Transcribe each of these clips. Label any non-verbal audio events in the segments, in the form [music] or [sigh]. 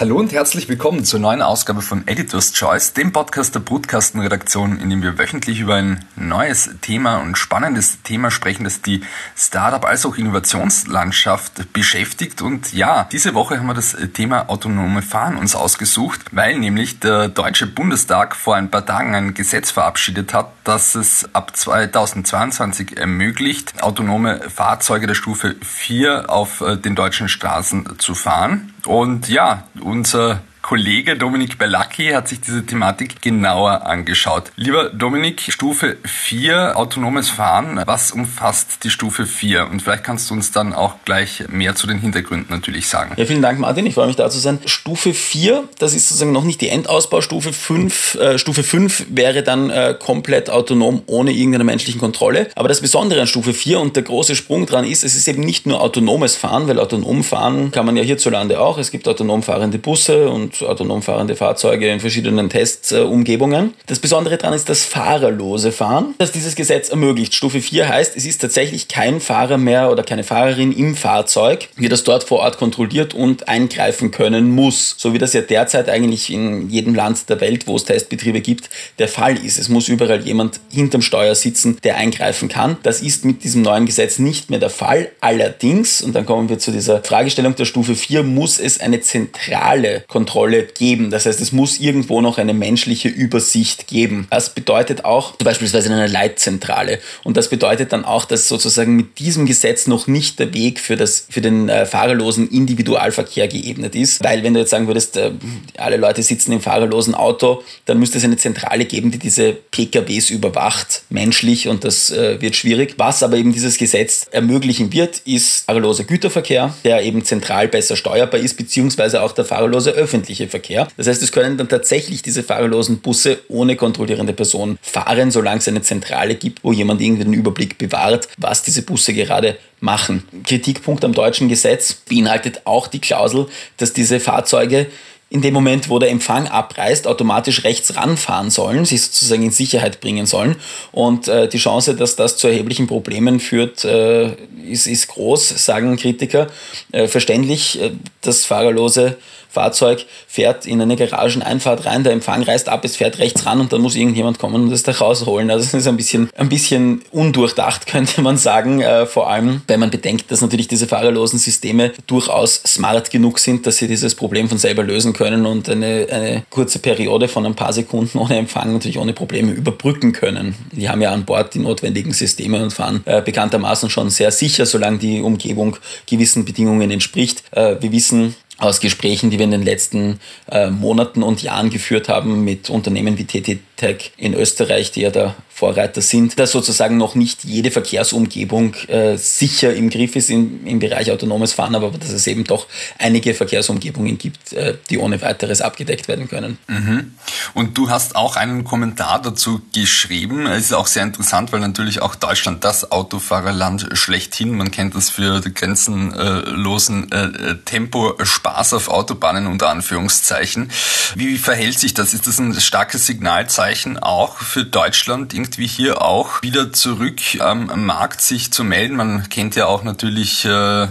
Hallo und herzlich willkommen zur neuen Ausgabe von Editor's Choice, dem Podcast der Brutkastenredaktion, in dem wir wöchentlich über ein neues Thema und spannendes Thema sprechen, das die Startup- als auch Innovationslandschaft beschäftigt. Und ja, diese Woche haben wir das Thema autonome Fahren uns ausgesucht, weil nämlich der Deutsche Bundestag vor ein paar Tagen ein Gesetz verabschiedet hat, das es ab 2022 ermöglicht, autonome Fahrzeuge der Stufe 4 auf äh, den deutschen Straßen zu fahren. Und ja, unser Kollege Dominik Bellacchi hat sich diese Thematik genauer angeschaut. Lieber Dominik, Stufe 4, autonomes Fahren, was umfasst die Stufe 4? Und vielleicht kannst du uns dann auch gleich mehr zu den Hintergründen natürlich sagen. Ja, vielen Dank, Martin. Ich freue mich da zu sein. Stufe 4, das ist sozusagen noch nicht die Endausbaustufe. 5, äh, Stufe 5 wäre dann äh, komplett autonom ohne irgendeine menschliche Kontrolle. Aber das Besondere an Stufe 4 und der große Sprung dran ist, es ist eben nicht nur autonomes Fahren, weil autonom fahren kann man ja hierzulande auch. Es gibt autonom fahrende Busse und autonom fahrende Fahrzeuge in verschiedenen Testumgebungen. Das Besondere daran ist das fahrerlose Fahren, das dieses Gesetz ermöglicht. Stufe 4 heißt, es ist tatsächlich kein Fahrer mehr oder keine Fahrerin im Fahrzeug, die das dort vor Ort kontrolliert und eingreifen können muss. So wie das ja derzeit eigentlich in jedem Land der Welt, wo es Testbetriebe gibt, der Fall ist. Es muss überall jemand hinterm Steuer sitzen, der eingreifen kann. Das ist mit diesem neuen Gesetz nicht mehr der Fall. Allerdings, und dann kommen wir zu dieser Fragestellung der Stufe 4, muss es eine zentrale Kontrolle Kontrolle geben. Das heißt, es muss irgendwo noch eine menschliche Übersicht geben. Das bedeutet auch beispielsweise eine Leitzentrale. Und das bedeutet dann auch, dass sozusagen mit diesem Gesetz noch nicht der Weg für, das, für den äh, fahrerlosen Individualverkehr geebnet ist. Weil wenn du jetzt sagen würdest, äh, alle Leute sitzen im fahrerlosen Auto, dann müsste es eine Zentrale geben, die diese PKWs überwacht, menschlich, und das äh, wird schwierig. Was aber eben dieses Gesetz ermöglichen wird, ist fahrerloser Güterverkehr, der eben zentral besser steuerbar ist, beziehungsweise auch der fahrerlose öffentliche öffentliche Verkehr. Das heißt, es können dann tatsächlich diese fahrerlosen Busse ohne kontrollierende Person fahren, solange es eine Zentrale gibt, wo jemand irgendwie den Überblick bewahrt, was diese Busse gerade machen. Kritikpunkt am deutschen Gesetz beinhaltet auch die Klausel, dass diese Fahrzeuge in dem Moment, wo der Empfang abreißt, automatisch rechts ranfahren sollen, sich sozusagen in Sicherheit bringen sollen. Und äh, die Chance, dass das zu erheblichen Problemen führt, äh, ist, ist groß, sagen Kritiker. Äh, verständlich, äh, das fahrerlose Fahrzeug fährt in eine Garageneinfahrt rein, der Empfang reißt ab, es fährt rechts ran und dann muss irgendjemand kommen und es da rausholen. Also es ist ein bisschen, ein bisschen undurchdacht, [laughs] könnte man sagen, äh, vor allem, wenn man bedenkt, dass natürlich diese fahrerlosen Systeme durchaus smart genug sind, dass sie dieses Problem von selber lösen können und eine, eine kurze Periode von ein paar Sekunden ohne Empfang natürlich ohne Probleme überbrücken können. Die haben ja an Bord die notwendigen Systeme und fahren äh, bekanntermaßen schon sehr sicher, solange die Umgebung gewissen Bedingungen entspricht. Äh, wir wissen, aus Gesprächen, die wir in den letzten äh, Monaten und Jahren geführt haben mit Unternehmen wie TT Tech in Österreich, die ja der Vorreiter sind, dass sozusagen noch nicht jede Verkehrsumgebung äh, sicher im Griff ist im, im Bereich autonomes Fahren, aber dass es eben doch einige Verkehrsumgebungen gibt, äh, die ohne weiteres abgedeckt werden können. Mhm. Und du hast auch einen Kommentar dazu geschrieben. Es ist auch sehr interessant, weil natürlich auch Deutschland das Autofahrerland schlechthin, man kennt das für den grenzenlosen äh, Tempo-Spaß auf Autobahnen unter Anführungszeichen. Wie verhält sich das? Ist das ein starkes Signalzeichen? Zeichen auch für Deutschland, irgendwie hier auch wieder zurück am Markt sich zu melden. Man kennt ja auch natürlich äh,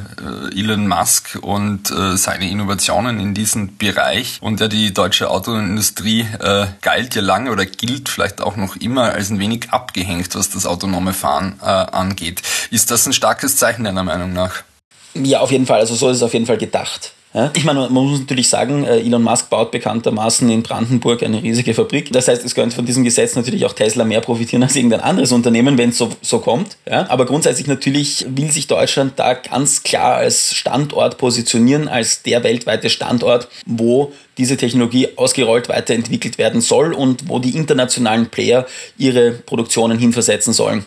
Elon Musk und äh, seine Innovationen in diesem Bereich. Und ja, die deutsche Autoindustrie äh, galt ja lange oder gilt vielleicht auch noch immer als ein wenig abgehängt, was das autonome Fahren äh, angeht. Ist das ein starkes Zeichen deiner Meinung nach? Ja, auf jeden Fall. Also so ist es auf jeden Fall gedacht. Ja? Ich meine, man muss natürlich sagen, äh, Elon Musk baut bekanntermaßen in Brandenburg eine riesige Fabrik. Das heißt, es könnte von diesem Gesetz natürlich auch Tesla mehr profitieren als irgendein anderes Unternehmen, wenn es so, so kommt. Ja? Aber grundsätzlich natürlich will sich Deutschland da ganz klar als Standort positionieren, als der weltweite Standort, wo diese Technologie ausgerollt weiterentwickelt werden soll und wo die internationalen Player ihre Produktionen hinversetzen sollen.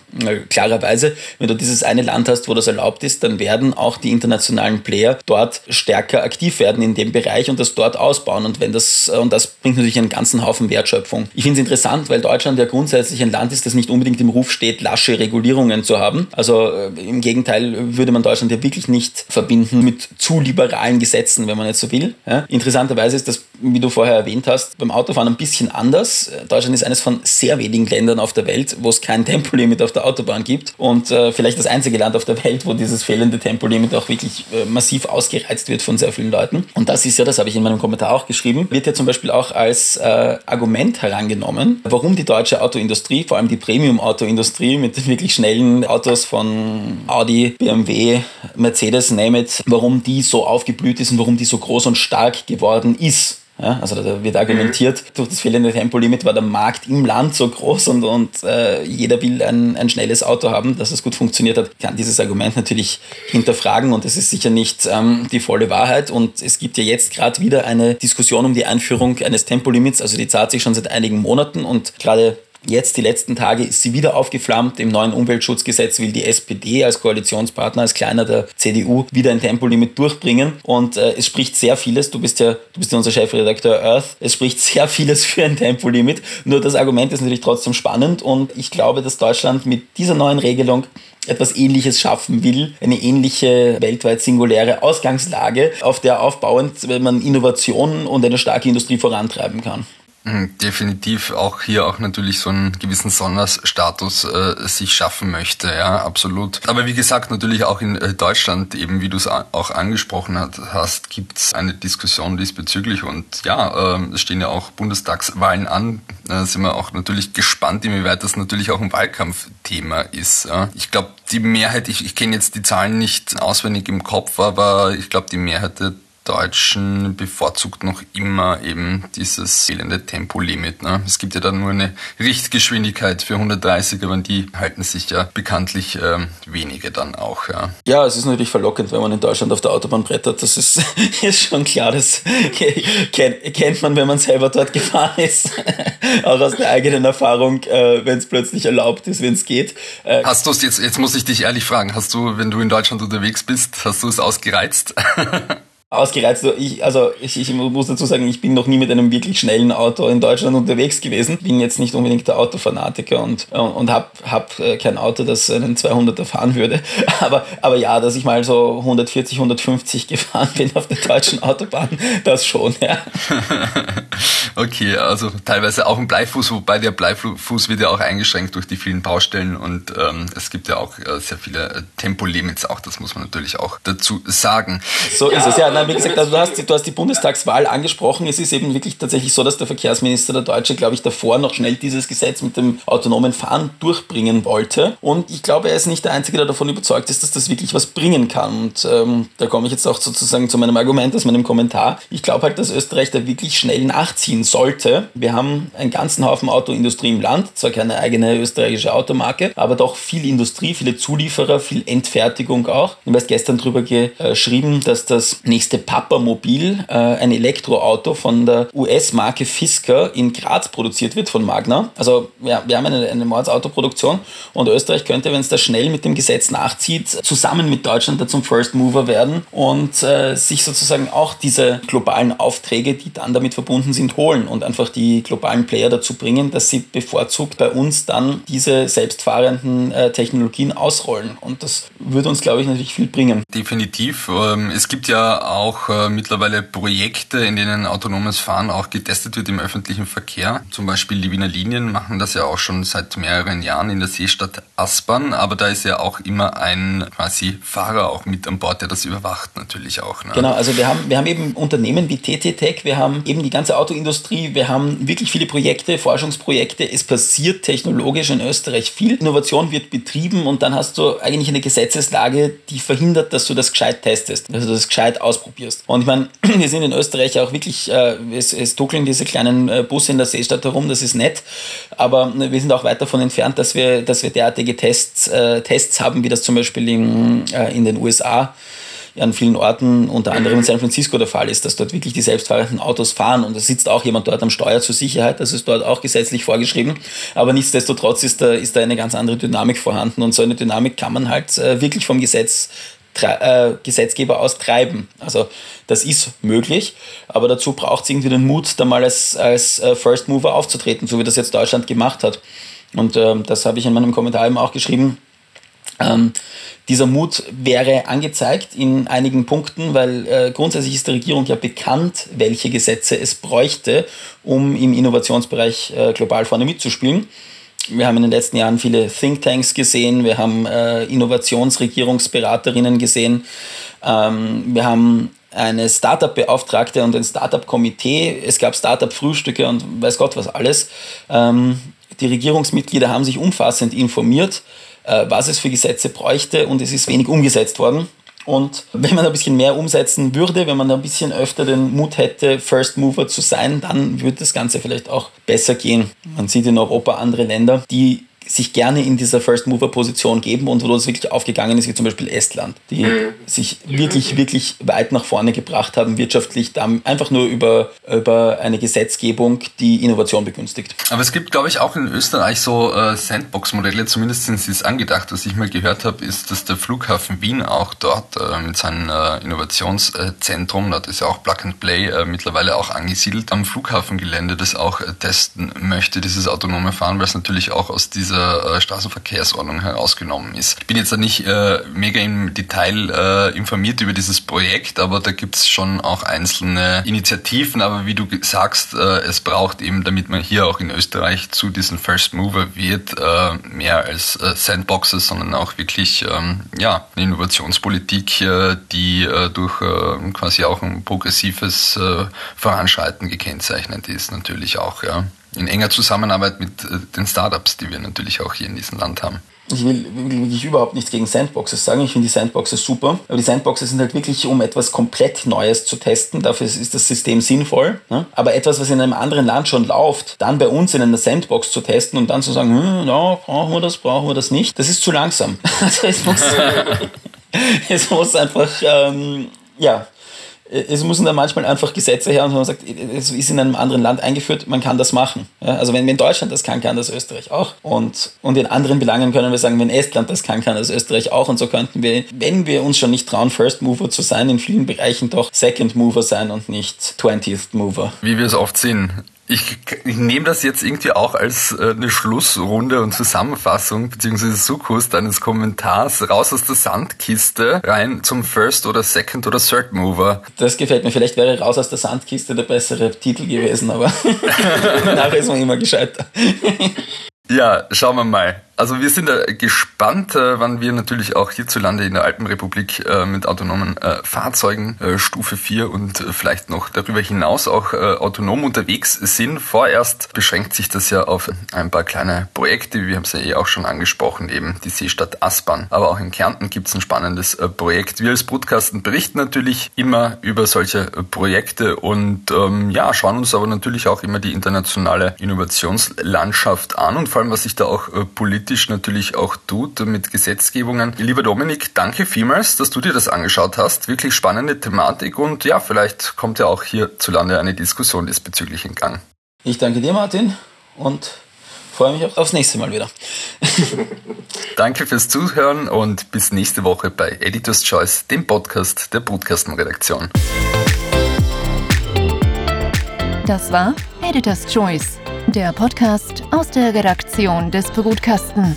Klarerweise, wenn du dieses eine Land hast, wo das erlaubt ist, dann werden auch die internationalen Player dort stärker aktiv werden in dem Bereich und das dort ausbauen. Und wenn das, und das bringt natürlich einen ganzen Haufen Wertschöpfung. Ich finde es interessant, weil Deutschland ja grundsätzlich ein Land ist, das nicht unbedingt im Ruf steht, lasche Regulierungen zu haben. Also äh, im Gegenteil würde man Deutschland ja wirklich nicht verbinden mit zu liberalen Gesetzen, wenn man jetzt so will. Ja? Interessanterweise ist das, wie du vorher erwähnt hast, beim Autofahren ein bisschen anders. Deutschland ist eines von sehr wenigen Ländern auf der Welt, wo es kein Tempolimit auf der Autobahn gibt und äh, vielleicht das einzige Land auf der Welt, wo dieses fehlende Tempolimit auch wirklich äh, massiv ausgereizt wird von sehr vielen Leuten. Und das ist ja, das habe ich in meinem Kommentar auch geschrieben, wird ja zum Beispiel auch als äh, Argument herangenommen, warum die deutsche Autoindustrie, vor allem die Premium-Autoindustrie mit den wirklich schnellen Autos von Audi, BMW, Mercedes, name it, warum die so aufgeblüht ist und warum die so groß und stark geworden ist. Ja, also da wird argumentiert, mhm. durch das fehlende Tempolimit war der Markt im Land so groß und, und äh, jeder will ein, ein schnelles Auto haben, dass es gut funktioniert hat. Ich kann dieses Argument natürlich hinterfragen und es ist sicher nicht ähm, die volle Wahrheit. Und es gibt ja jetzt gerade wieder eine Diskussion um die Einführung eines Tempolimits. Also die zahlt sich schon seit einigen Monaten und gerade Jetzt, die letzten Tage, ist sie wieder aufgeflammt. Im neuen Umweltschutzgesetz will die SPD als Koalitionspartner, als kleiner der CDU, wieder ein Tempolimit durchbringen. Und äh, es spricht sehr vieles. Du bist ja, du bist ja unser Chefredakteur Earth. Es spricht [laughs] sehr vieles für ein Tempolimit. Nur das Argument ist natürlich trotzdem spannend. Und ich glaube, dass Deutschland mit dieser neuen Regelung etwas Ähnliches schaffen will, eine ähnliche weltweit singuläre Ausgangslage, auf der aufbauend man Innovationen und eine starke Industrie vorantreiben kann. Mhm, definitiv auch hier auch natürlich so einen gewissen Sonderstatus äh, sich schaffen möchte, ja, absolut. Aber wie gesagt, natürlich auch in äh, Deutschland, eben wie du es auch angesprochen hast, gibt es eine Diskussion diesbezüglich und ja, äh, es stehen ja auch Bundestagswahlen an. Da sind wir auch natürlich gespannt, inwieweit das natürlich auch ein Wahlkampfthema ist. Ja. Ich glaube, die Mehrheit, ich, ich kenne jetzt die Zahlen nicht auswendig im Kopf, aber ich glaube, die Mehrheit der Deutschen bevorzugt noch immer eben dieses fehlende Tempolimit. Ne? Es gibt ja dann nur eine Richtgeschwindigkeit für 130, aber die halten sich ja bekanntlich ähm, wenige dann auch. Ja. ja, es ist natürlich verlockend, wenn man in Deutschland auf der Autobahn brettert. Das ist, [laughs] ist schon klar, das [laughs] kennt man, wenn man selber dort gefahren ist. [laughs] auch aus der eigenen Erfahrung, äh, wenn es plötzlich erlaubt ist, wenn es geht. Äh, hast du es jetzt, jetzt muss ich dich ehrlich fragen, hast du, wenn du in Deutschland unterwegs bist, hast du es ausgereizt? Ausgereizt. Ich, also ich, ich muss dazu sagen, ich bin noch nie mit einem wirklich schnellen Auto in Deutschland unterwegs gewesen. Bin jetzt nicht unbedingt der Autofanatiker und, und habe hab äh, kein Auto, das einen 200er fahren würde. [laughs] Aber, aber ja, dass ich mal so 140, 150 gefahren bin auf der deutschen Autobahn, das schon, ja. [laughs] okay, also teilweise auch ein Bleifuß, wobei der Bleifuß wird ja auch eingeschränkt durch die vielen Baustellen und ähm, es gibt ja auch äh, sehr viele äh, Tempolimits auch, das muss man natürlich auch dazu sagen. So ja, ist es, ja nein, wie gesagt, also du hast, du hast die Bundestagswahl angesprochen. Es ist eben wirklich tatsächlich so, dass der Verkehrsminister der Deutsche, glaube ich, davor noch schnell dieses Gesetz mit dem autonomen Fahren durchbringen wollte. Und ich glaube, er ist nicht der Einzige, der davon überzeugt ist, dass das wirklich was bringen kann. Und ähm, da komme ich jetzt auch sozusagen zu meinem Argument, aus meinem Kommentar. Ich glaube halt, dass Österreich da wirklich schnell nachziehen sollte. Wir haben einen ganzen Haufen Autoindustrie im Land, zwar keine eigene österreichische Automarke, aber doch viel Industrie, viele Zulieferer, viel Entfertigung auch. Du hast gestern darüber geschrieben, dass das nächste nächste Papamobil, äh, ein Elektroauto von der US-Marke Fisker in Graz produziert wird von Magna. Also ja, wir haben eine, eine Mordsautoproduktion und Österreich könnte, wenn es da schnell mit dem Gesetz nachzieht, zusammen mit Deutschland da zum First Mover werden und äh, sich sozusagen auch diese globalen Aufträge, die dann damit verbunden sind, holen und einfach die globalen Player dazu bringen, dass sie bevorzugt bei uns dann diese selbstfahrenden äh, Technologien ausrollen. Und das würde uns, glaube ich, natürlich viel bringen. Definitiv. Ähm, es gibt ja auch auch äh, mittlerweile Projekte, in denen autonomes Fahren auch getestet wird im öffentlichen Verkehr. Zum Beispiel die Wiener Linien machen das ja auch schon seit mehreren Jahren in der Seestadt Aspern, aber da ist ja auch immer ein quasi Fahrer auch mit an Bord, der das überwacht natürlich auch. Ne? Genau, also wir haben, wir haben eben Unternehmen wie TT Tech, wir haben eben die ganze Autoindustrie, wir haben wirklich viele Projekte, Forschungsprojekte. Es passiert technologisch in Österreich viel. Innovation wird betrieben und dann hast du eigentlich eine Gesetzeslage, die verhindert, dass du das gescheit testest, also das gescheit ausprobierst ausprobierst. Und ich meine, [clears throat] wir sind in Österreich auch wirklich, äh, es, es duckeln diese kleinen äh, Busse in der Seestadt herum, das ist nett, aber wir sind auch weit davon entfernt, dass wir, dass wir derartige Tests, äh, Tests haben, wie das zum Beispiel in, äh, in den USA an vielen Orten, unter anderem in San Francisco der Fall ist, dass dort wirklich die selbstfahrenden Autos fahren und da sitzt auch jemand dort am Steuer zur Sicherheit, das ist dort auch gesetzlich vorgeschrieben, aber nichtsdestotrotz ist da, ist da eine ganz andere Dynamik vorhanden und so eine Dynamik kann man halt äh, wirklich vom Gesetz äh, Gesetzgeber austreiben. Also das ist möglich, aber dazu braucht es irgendwie den Mut, da mal als, als äh, First Mover aufzutreten, so wie das jetzt Deutschland gemacht hat. Und ähm, das habe ich in meinem Kommentar eben auch geschrieben. Ähm, dieser Mut wäre angezeigt in einigen Punkten, weil äh, grundsätzlich ist der Regierung ja bekannt, welche Gesetze es bräuchte, um im Innovationsbereich äh, global vorne mitzuspielen. Wir haben in den letzten Jahren viele Thinktanks gesehen, wir haben äh, Innovationsregierungsberaterinnen gesehen, ähm, wir haben eine Startup-Beauftragte und ein Startup-Komitee, es gab Startup-Frühstücke und weiß Gott was alles. Ähm, die Regierungsmitglieder haben sich umfassend informiert, äh, was es für Gesetze bräuchte und es ist wenig umgesetzt worden. Und wenn man ein bisschen mehr umsetzen würde, wenn man ein bisschen öfter den Mut hätte, First Mover zu sein, dann würde das Ganze vielleicht auch besser gehen. Man sieht in Europa andere Länder, die sich gerne in dieser First Mover Position geben und wo das wirklich aufgegangen ist, wie zum Beispiel Estland, die mhm. sich wirklich, wirklich weit nach vorne gebracht haben, wirtschaftlich, einfach nur über, über eine Gesetzgebung, die Innovation begünstigt. Aber es gibt, glaube ich, auch in Österreich so äh, Sandbox-Modelle, zumindest sind sie es angedacht. Was ich mal gehört habe, ist, dass der Flughafen Wien auch dort äh, mit seinem äh, Innovationszentrum, dort ist ja auch Plug and Play äh, mittlerweile auch angesiedelt, am Flughafengelände das auch äh, testen möchte, dieses autonome Fahren, weil es natürlich auch aus dieser dieser äh, Straßenverkehrsordnung herausgenommen ist. Ich bin jetzt nicht äh, mega im Detail äh, informiert über dieses Projekt, aber da gibt es schon auch einzelne Initiativen. Aber wie du sagst, äh, es braucht eben, damit man hier auch in Österreich zu diesen First Mover wird, äh, mehr als äh, Sandboxes, sondern auch wirklich ähm, ja, eine Innovationspolitik, die durch quasi auch ein progressives Voranschreiten gekennzeichnet ist, natürlich auch. Ja in enger Zusammenarbeit mit äh, den Startups, die wir natürlich auch hier in diesem Land haben. Ich will wirklich überhaupt nichts gegen Sandboxes sagen. Ich finde die Sandboxes super. Aber die Sandboxes sind halt wirklich, um etwas komplett Neues zu testen. Dafür ist das System sinnvoll. Ne? Aber etwas, was in einem anderen Land schon läuft, dann bei uns in einer Sandbox zu testen und dann zu sagen, hm, ja, brauchen wir das, brauchen wir das nicht, das ist zu langsam. [laughs] Also es muss, [laughs] es muss einfach, ähm, ja, es müssen da manchmal einfach Gesetze her und man sagt, es ist in einem anderen Land eingeführt, man kann das machen. Ja, also wenn, wenn Deutschland das kann, kann das Österreich auch. Und, und in anderen Belangen können wir sagen, wenn Estland das kann, kann das Österreich auch. Und so könnten wir, wenn wir uns schon nicht trauen, First Mover zu sein, in vielen Bereichen doch Second Mover sein und nicht 20th Mover. Wie wir es oft sehen ich, ich nehme das jetzt irgendwie auch als äh, eine Schlussrunde und Zusammenfassung beziehungsweise Sukkus deines Kommentars raus aus der Sandkiste rein zum First oder Second oder Third Mover. Das gefällt mir. Vielleicht wäre raus aus der Sandkiste der bessere Titel gewesen, aber [laughs] nachher ist man immer gescheiter. ja, schauen wir mal. Also wir sind äh, gespannt, äh, wann wir natürlich auch hierzulande in der Alpenrepublik äh, mit autonomen Fahrzeugen Stufe 4 und vielleicht noch darüber hinaus auch autonom unterwegs sind. Vorerst beschränkt sich das ja auf ein paar kleine Projekte, wir haben es ja eh auch schon angesprochen, eben die Seestadt Aspern. Aber auch in Kärnten gibt es ein spannendes Projekt. Wir als Brutkasten berichten natürlich immer über solche Projekte und ähm, ja, schauen uns aber natürlich auch immer die internationale Innovationslandschaft an und vor allem, was sich da auch politisch politisch natürlich auch tut mit Gesetzgebungen. Lieber Dominik, danke vielmals, dass du dir das angeschaut hast. Wirklich spannende Thematik und ja, vielleicht kommt ja auch hierzulande eine Diskussion diesbezüglich in Gang. Ich danke dir, Martin, und freue mich aufs nächste Mal wieder. [laughs] [laughs] Danke fürs Zuhören und bis nächste Woche bei Editors Choice, dem Podcast der Brutkastenredaktion. Das war Editors Choice der Podcast aus der Redaktion des Brutkasten.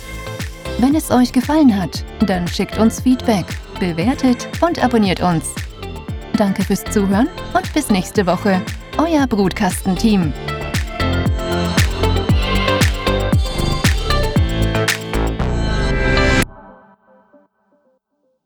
Wenn es euch gefallen hat, dann schickt uns Feedback, bewertet und abonniert uns. Danke fürs Zuhören und bis nächste Woche. Euer Brutkastenteam. team